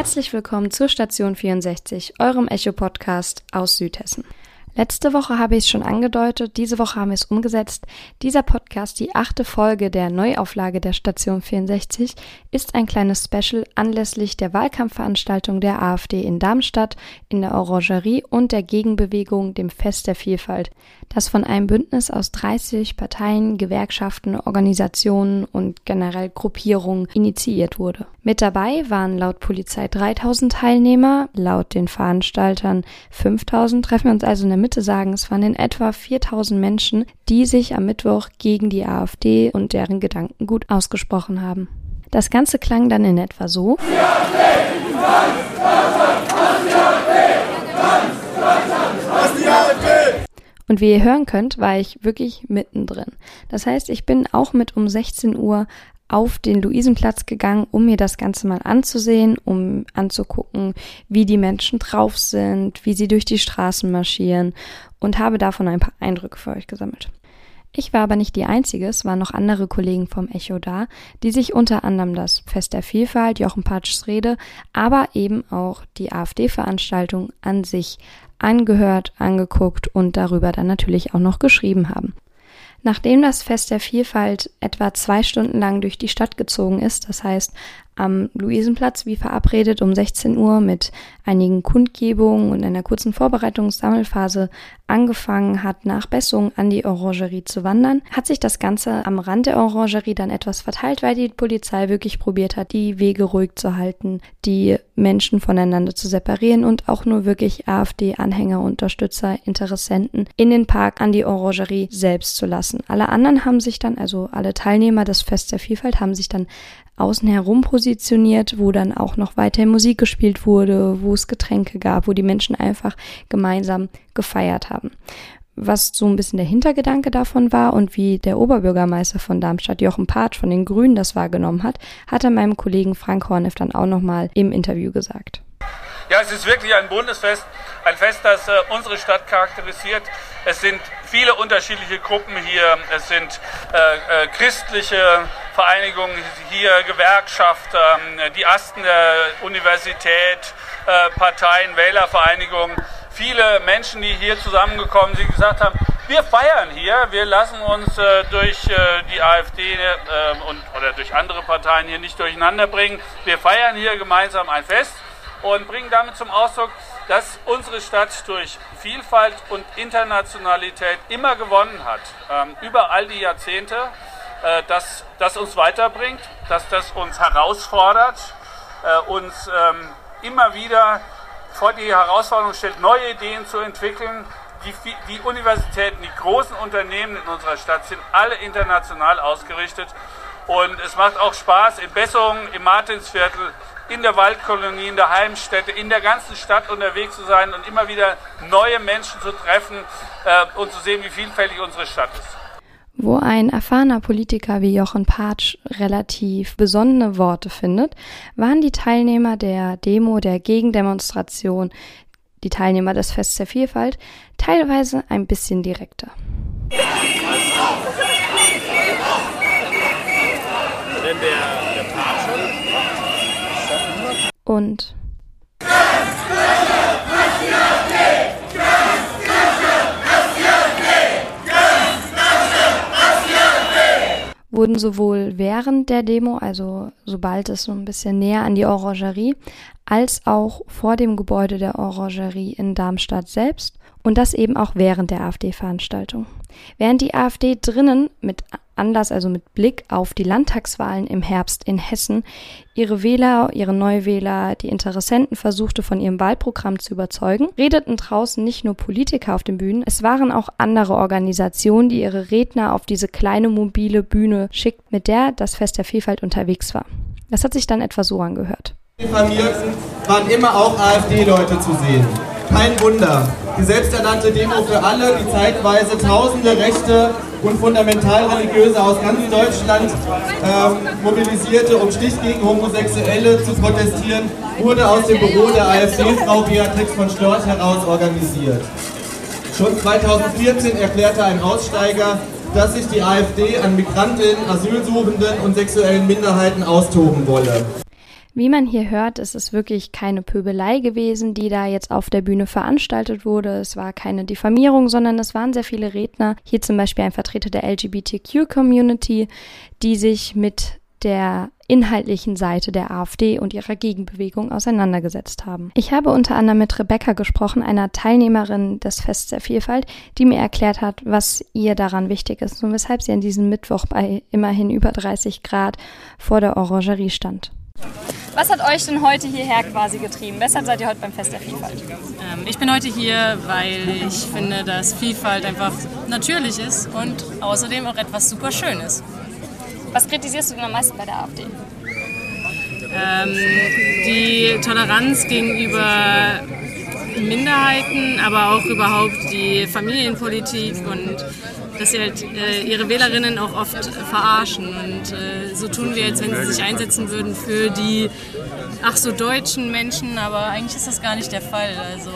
Herzlich willkommen zur Station 64, eurem Echo-Podcast aus Südhessen. Letzte Woche habe ich es schon angedeutet, diese Woche haben wir es umgesetzt. Dieser Podcast, die achte Folge der Neuauflage der Station 64, ist ein kleines Special anlässlich der Wahlkampfveranstaltung der AfD in Darmstadt, in der Orangerie und der Gegenbewegung dem Fest der Vielfalt, das von einem Bündnis aus 30 Parteien, Gewerkschaften, Organisationen und generell Gruppierungen initiiert wurde. Mit dabei waren laut Polizei 3000 Teilnehmer, laut den Veranstaltern 5000, treffen wir uns also in der Mitte sagen, es waren in etwa 4000 Menschen, die sich am Mittwoch gegen die AfD und deren Gedanken gut ausgesprochen haben. Das Ganze klang dann in etwa so. Und wie ihr hören könnt, war ich wirklich mittendrin. Das heißt, ich bin auch mit um 16 Uhr auf den Luisenplatz gegangen, um mir das Ganze mal anzusehen, um anzugucken, wie die Menschen drauf sind, wie sie durch die Straßen marschieren und habe davon ein paar Eindrücke für euch gesammelt. Ich war aber nicht die Einzige, es waren noch andere Kollegen vom Echo da, die sich unter anderem das Fest der Vielfalt, Jochen Patschs Rede, aber eben auch die AfD-Veranstaltung an sich angehört, angeguckt und darüber dann natürlich auch noch geschrieben haben. Nachdem das Fest der Vielfalt etwa zwei Stunden lang durch die Stadt gezogen ist, das heißt am Luisenplatz wie verabredet um 16 Uhr mit einigen Kundgebungen und einer kurzen Vorbereitungssammelphase angefangen hat, nach Bessung an die Orangerie zu wandern, hat sich das Ganze am Rand der Orangerie dann etwas verteilt, weil die Polizei wirklich probiert hat, die Wege ruhig zu halten, die Menschen voneinander zu separieren und auch nur wirklich AfD-Anhänger, Unterstützer, Interessenten in den Park an die Orangerie selbst zu lassen. Alle anderen haben sich dann, also alle Teilnehmer des Fest der Vielfalt, haben sich dann außen herum positioniert, wo dann auch noch weiter Musik gespielt wurde, wo es Getränke gab, wo die Menschen einfach gemeinsam gefeiert haben. Was so ein bisschen der Hintergedanke davon war und wie der Oberbürgermeister von Darmstadt, Jochen Patsch von den Grünen, das wahrgenommen hat, hat er meinem Kollegen Frank Horneff dann auch nochmal im Interview gesagt. Ja, es ist wirklich ein Bundesfest, ein Fest, das äh, unsere Stadt charakterisiert. Es sind viele unterschiedliche Gruppen hier. Es sind äh, äh, christliche Vereinigungen hier, Gewerkschaft, äh, die Asten der Universität, äh, Parteien, Wählervereinigungen. Viele Menschen, die hier zusammengekommen sind, gesagt haben, wir feiern hier, wir lassen uns äh, durch äh, die AfD und, oder durch andere Parteien hier nicht durcheinander bringen. Wir feiern hier gemeinsam ein Fest und bringen damit zum Ausdruck, dass unsere Stadt durch Vielfalt und Internationalität immer gewonnen hat, ähm, über all die Jahrzehnte, äh, dass das uns weiterbringt, dass das uns herausfordert, äh, uns ähm, immer wieder vor die Herausforderung stellt, neue Ideen zu entwickeln. Die, die Universitäten, die großen Unternehmen in unserer Stadt sind alle international ausgerichtet und es macht auch Spaß, in Bessungen, im Martinsviertel, in der Waldkolonie, in der Heimstätte, in der ganzen Stadt unterwegs zu sein und immer wieder neue Menschen zu treffen äh, und zu sehen, wie vielfältig unsere Stadt ist. Wo ein erfahrener Politiker wie Jochen Patsch relativ besonnene Worte findet, waren die Teilnehmer der Demo, der Gegendemonstration, die Teilnehmer des Fests der Vielfalt, teilweise ein bisschen direkter. Denn der, der Patsch und wurden sowohl während der Demo, also sobald es so ein bisschen näher an die Orangerie, als auch vor dem Gebäude der Orangerie in Darmstadt selbst und das eben auch während der AfD-Veranstaltung. Während die AfD drinnen mit Anlass, also mit Blick auf die Landtagswahlen im Herbst in Hessen, ihre Wähler, ihre Neuwähler, die Interessenten versuchte von ihrem Wahlprogramm zu überzeugen, redeten draußen nicht nur Politiker auf den Bühnen, es waren auch andere Organisationen, die ihre Redner auf diese kleine mobile Bühne schickt, mit der das Fest der Vielfalt unterwegs war. Das hat sich dann etwa so angehört. Familien waren immer auch AfD-Leute zu sehen. Kein Wunder. Die selbsternannte Demo für alle, die zeitweise tausende Rechte und Fundamentalreligiöse aus ganz Deutschland ähm, mobilisierte, um Stich gegen Homosexuelle zu protestieren, wurde aus dem Büro der AfD-Frau Beatrix von Storch heraus organisiert. Schon 2014 erklärte ein Aussteiger, dass sich die AfD an Migrantinnen, Asylsuchenden und sexuellen Minderheiten austoben wolle. Wie man hier hört, ist es wirklich keine Pöbelei gewesen, die da jetzt auf der Bühne veranstaltet wurde. Es war keine Diffamierung, sondern es waren sehr viele Redner. Hier zum Beispiel ein Vertreter der LGBTQ-Community, die sich mit der inhaltlichen Seite der AfD und ihrer Gegenbewegung auseinandergesetzt haben. Ich habe unter anderem mit Rebecca gesprochen, einer Teilnehmerin des Fests der Vielfalt, die mir erklärt hat, was ihr daran wichtig ist und weshalb sie an diesem Mittwoch bei immerhin über 30 Grad vor der Orangerie stand. Was hat euch denn heute hierher quasi getrieben? Weshalb seid ihr heute beim Fest der Vielfalt? Ähm, ich bin heute hier, weil ich finde, dass Vielfalt einfach natürlich ist und außerdem auch etwas super Schönes. Was kritisierst du denn am meisten bei der AfD? Ähm, die Toleranz gegenüber Minderheiten, aber auch überhaupt die Familienpolitik und dass sie halt äh, ihre Wählerinnen auch oft verarschen und äh, so tun wir, als wenn sie sich einsetzen würden für die ach so deutschen Menschen, aber eigentlich ist das gar nicht der Fall. Also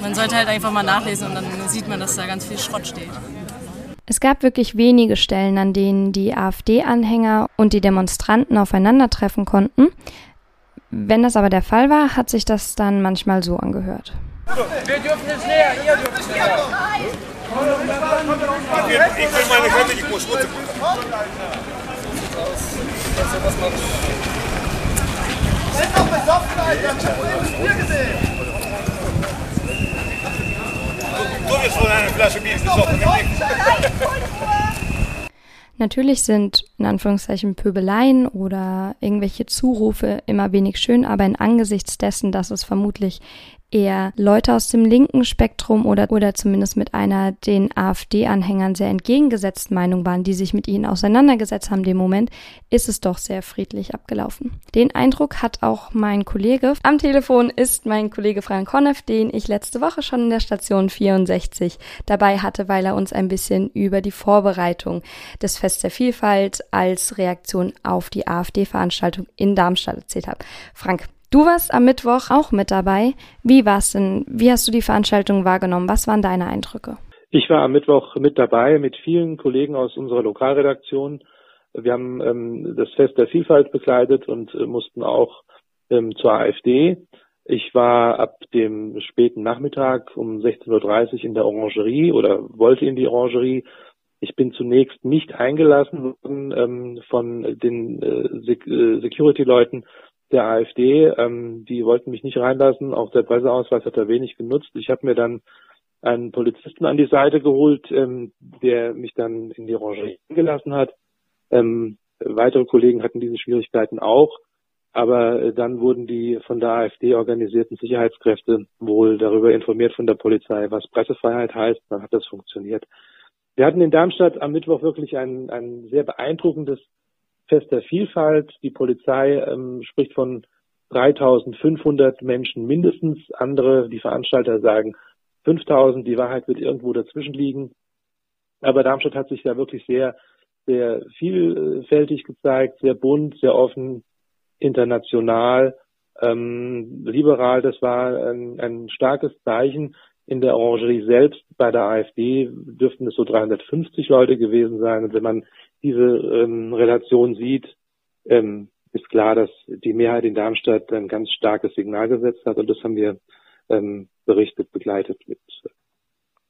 man sollte halt einfach mal nachlesen und dann sieht man, dass da ganz viel Schrott steht. Es gab wirklich wenige Stellen, an denen die AfD-Anhänger und die Demonstranten aufeinandertreffen konnten. Wenn das aber der Fall war, hat sich das dann manchmal so angehört. Wir dürfen es näher, ihr dürft es näher. Ich will meine Hände, ich muss Schmutz Ist doch besoffen, Alter! Ich hab Bier gesehen! Du wirst wohl eine Flasche Bier besoffen. Natürlich sind in Anführungszeichen Pöbeleien oder irgendwelche Zurufe immer wenig schön, aber in Angesichts dessen, dass es vermutlich eher Leute aus dem linken Spektrum oder, oder zumindest mit einer den AfD-Anhängern sehr entgegengesetzten Meinung waren, die sich mit ihnen auseinandergesetzt haben, dem Moment, ist es doch sehr friedlich abgelaufen. Den Eindruck hat auch mein Kollege. Am Telefon ist mein Kollege Frank Konneff, den ich letzte Woche schon in der Station 64 dabei hatte, weil er uns ein bisschen über die Vorbereitung des Fest der Vielfalt als Reaktion auf die AfD-Veranstaltung in Darmstadt erzählt hat. Frank, Du warst am Mittwoch auch mit dabei. Wie war's denn? Wie hast du die Veranstaltung wahrgenommen? Was waren deine Eindrücke? Ich war am Mittwoch mit dabei mit vielen Kollegen aus unserer Lokalredaktion. Wir haben ähm, das Fest der Vielfalt begleitet und äh, mussten auch ähm, zur AfD. Ich war ab dem späten Nachmittag um 16.30 Uhr in der Orangerie oder wollte in die Orangerie. Ich bin zunächst nicht eingelassen worden ähm, von den äh, äh Security-Leuten, der AfD. Ähm, die wollten mich nicht reinlassen. Auch der Presseausweis hat da wenig genutzt. Ich habe mir dann einen Polizisten an die Seite geholt, ähm, der mich dann in die Rangerie gelassen hat. Ähm, weitere Kollegen hatten diese Schwierigkeiten auch. Aber äh, dann wurden die von der AfD organisierten Sicherheitskräfte wohl darüber informiert von der Polizei, was Pressefreiheit heißt. Dann hat das funktioniert. Wir hatten in Darmstadt am Mittwoch wirklich ein, ein sehr beeindruckendes Fest der Vielfalt. Die Polizei ähm, spricht von 3500 Menschen mindestens. Andere, die Veranstalter sagen 5000. Die Wahrheit wird irgendwo dazwischen liegen. Aber Darmstadt hat sich da wirklich sehr, sehr vielfältig gezeigt, sehr bunt, sehr offen, international, ähm, liberal. Das war ein, ein starkes Zeichen. In der Orangerie selbst bei der AfD dürften es so 350 Leute gewesen sein. Und wenn man diese ähm, Relation sieht, ähm, ist klar, dass die Mehrheit in Darmstadt ein ganz starkes Signal gesetzt hat und das haben wir ähm, berichtet, begleitet mit äh,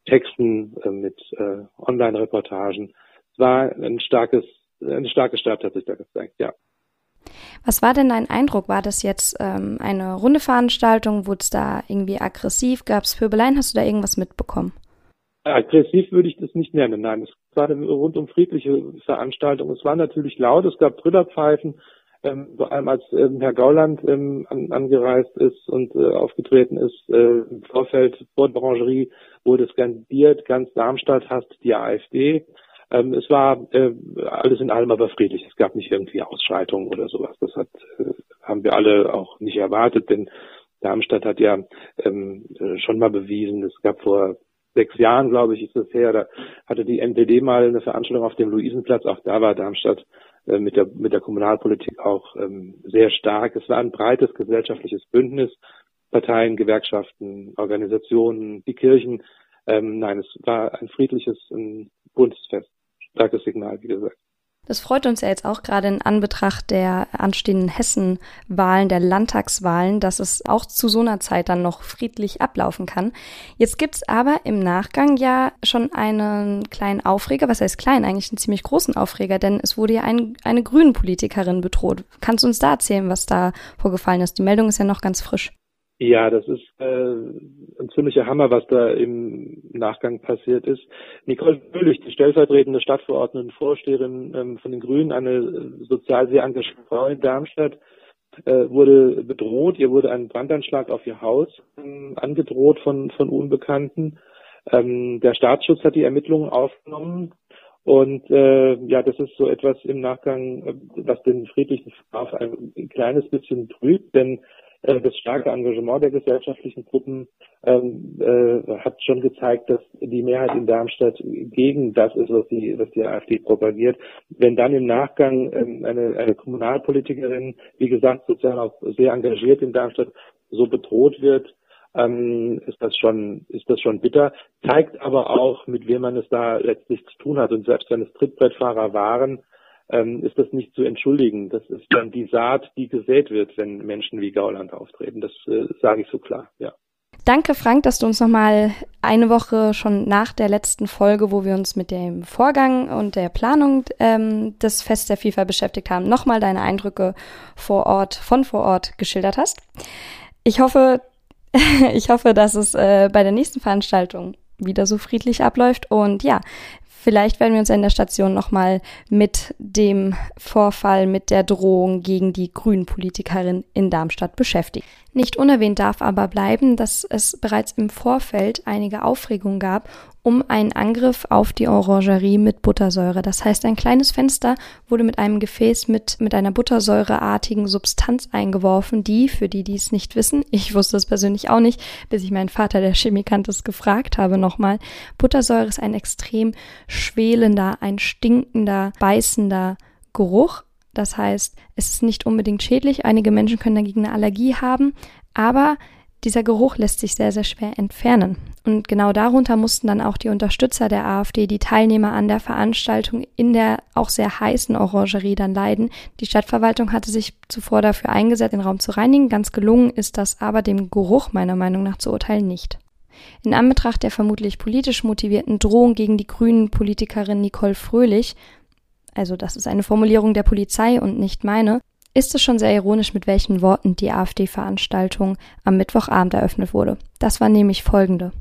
Texten, äh, mit äh, Online-Reportagen. Es war ein starkes, eine starke Stadt, hat sich da gezeigt, ja. Was war denn dein Eindruck? War das jetzt ähm, eine runde Veranstaltung? Wurde es da irgendwie aggressiv? Gab es Pöbeleien? Hast du da irgendwas mitbekommen? Aggressiv würde ich das nicht nennen, nein. Es war eine rundum friedliche Veranstaltung. Es war natürlich laut, es gab Trillerpfeifen, ähm, vor allem als ähm, Herr Gauland ähm, an, angereist ist und äh, aufgetreten ist äh, im Vorfeld vor der Orangerie, wurde skandiert, ganz Darmstadt hasst die AfD. Ähm, es war äh, alles in allem aber friedlich. Es gab nicht irgendwie Ausschreitungen oder sowas. Das hat, äh, haben wir alle auch nicht erwartet, denn Darmstadt hat ja ähm, äh, schon mal bewiesen, es gab vor sechs Jahren, glaube ich, ist das her, da hatte die NPD mal eine Veranstaltung auf dem Luisenplatz. Auch da war Darmstadt äh, mit der, mit der Kommunalpolitik auch ähm, sehr stark. Es war ein breites gesellschaftliches Bündnis, Parteien, Gewerkschaften, Organisationen, die Kirchen. Ähm, nein, es war ein friedliches, ein buntes Fest. Starkes Signal, wie gesagt. Das freut uns ja jetzt auch gerade in Anbetracht der anstehenden Hessenwahlen, der Landtagswahlen, dass es auch zu so einer Zeit dann noch friedlich ablaufen kann. Jetzt gibt's aber im Nachgang ja schon einen kleinen Aufreger, was heißt klein, eigentlich einen ziemlich großen Aufreger, denn es wurde ja ein, eine grünen Politikerin bedroht. Kannst du uns da erzählen, was da vorgefallen ist? Die Meldung ist ja noch ganz frisch. Ja, das ist äh, ein ziemlicher Hammer, was da im Nachgang passiert ist. Nicole Böhlich, die stellvertretende Stadtverordnete und Vorsteherin ähm, von den Grünen, eine sozial sehr engagierte Frau in Darmstadt, äh, wurde bedroht. Ihr wurde ein Brandanschlag auf ihr Haus ähm, angedroht von, von Unbekannten. Ähm, der Staatsschutz hat die Ermittlungen aufgenommen. Und äh, ja, das ist so etwas im Nachgang, äh, was den friedlichen Verlauf ein, ein kleines bisschen trübt, denn äh, das starke Engagement der gesellschaftlichen Gruppen ähm, äh, hat schon gezeigt, dass die Mehrheit in Darmstadt gegen das ist, was die, was die AfD propagiert. Wenn dann im Nachgang ähm, eine, eine Kommunalpolitikerin, wie gesagt, sozusagen auch sehr engagiert in Darmstadt, so bedroht wird, ähm, ist das schon, ist das schon bitter. Zeigt aber auch, mit wem man es da letztlich zu tun hat. Und selbst wenn es Trittbrettfahrer waren, ähm, ist das nicht zu entschuldigen. Das ist dann die Saat, die gesät wird, wenn Menschen wie Gauland auftreten. Das äh, sage ich so klar, ja. Danke, Frank, dass du uns nochmal eine Woche schon nach der letzten Folge, wo wir uns mit dem Vorgang und der Planung ähm, des Fest der FIFA beschäftigt haben, nochmal deine Eindrücke vor Ort, von vor Ort geschildert hast. Ich hoffe, ich hoffe, dass es äh, bei der nächsten Veranstaltung wieder so friedlich abläuft. Und ja, Vielleicht werden wir uns in der Station nochmal mit dem Vorfall, mit der Drohung gegen die Grünen-Politikerin in Darmstadt beschäftigen. Nicht unerwähnt darf aber bleiben, dass es bereits im Vorfeld einige Aufregung gab um einen Angriff auf die Orangerie mit Buttersäure. Das heißt, ein kleines Fenster wurde mit einem Gefäß mit, mit einer buttersäureartigen Substanz eingeworfen, die, für die, die es nicht wissen, ich wusste es persönlich auch nicht, bis ich meinen Vater, der Chemikant ist, gefragt habe nochmal. Buttersäure ist ein extrem schwelender, ein stinkender, beißender Geruch. Das heißt, es ist nicht unbedingt schädlich. Einige Menschen können dagegen eine Allergie haben, aber dieser Geruch lässt sich sehr, sehr schwer entfernen. Und genau darunter mussten dann auch die Unterstützer der AfD, die Teilnehmer an der Veranstaltung in der auch sehr heißen Orangerie dann leiden. Die Stadtverwaltung hatte sich zuvor dafür eingesetzt, den Raum zu reinigen. Ganz gelungen ist das aber dem Geruch meiner Meinung nach zu urteilen nicht. In Anbetracht der vermutlich politisch motivierten Drohung gegen die grünen Politikerin Nicole Fröhlich, also das ist eine Formulierung der Polizei und nicht meine, ist es schon sehr ironisch, mit welchen Worten die AfD-Veranstaltung am Mittwochabend eröffnet wurde. Das war nämlich folgende.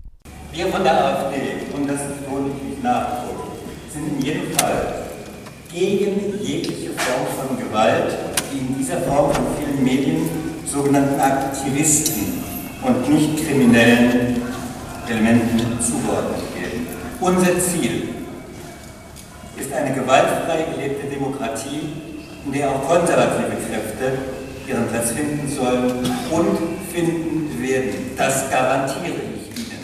Wir von der AfD, und das ist wohl Nachdruck, sind in jedem Fall gegen jegliche Form von Gewalt, die in dieser Form von vielen Medien sogenannten Aktivisten und nicht kriminellen Elementen zugeordnet werden. Unser Ziel ist eine gewaltfrei gelebte Demokratie, in der auch konservative Kräfte ihren Platz finden sollen und finden werden. Das garantiere ich Ihnen.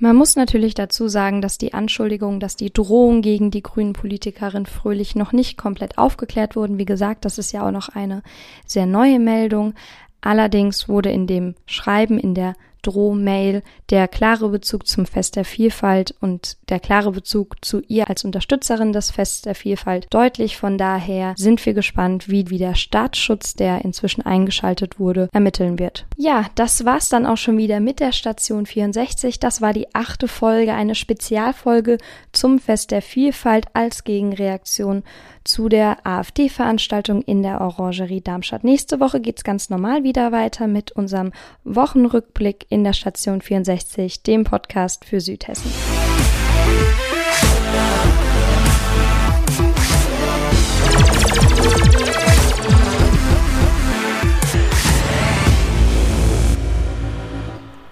Man muss natürlich dazu sagen, dass die Anschuldigung, dass die Drohung gegen die grünen Politikerin Fröhlich noch nicht komplett aufgeklärt wurden. Wie gesagt, das ist ja auch noch eine sehr neue Meldung. Allerdings wurde in dem Schreiben in der Drohmail der klare Bezug zum Fest der Vielfalt und der klare Bezug zu ihr als Unterstützerin des Fests der Vielfalt deutlich. Von daher sind wir gespannt, wie, wie der Staatsschutz, der inzwischen eingeschaltet wurde, ermitteln wird. Ja, das war's dann auch schon wieder mit der Station 64. Das war die achte Folge, eine Spezialfolge zum Fest der Vielfalt als Gegenreaktion zu der AfD-Veranstaltung in der Orangerie Darmstadt. Nächste Woche geht's ganz normal wieder weiter mit unserem Wochenrückblick in der Station 64, dem Podcast für Südhessen.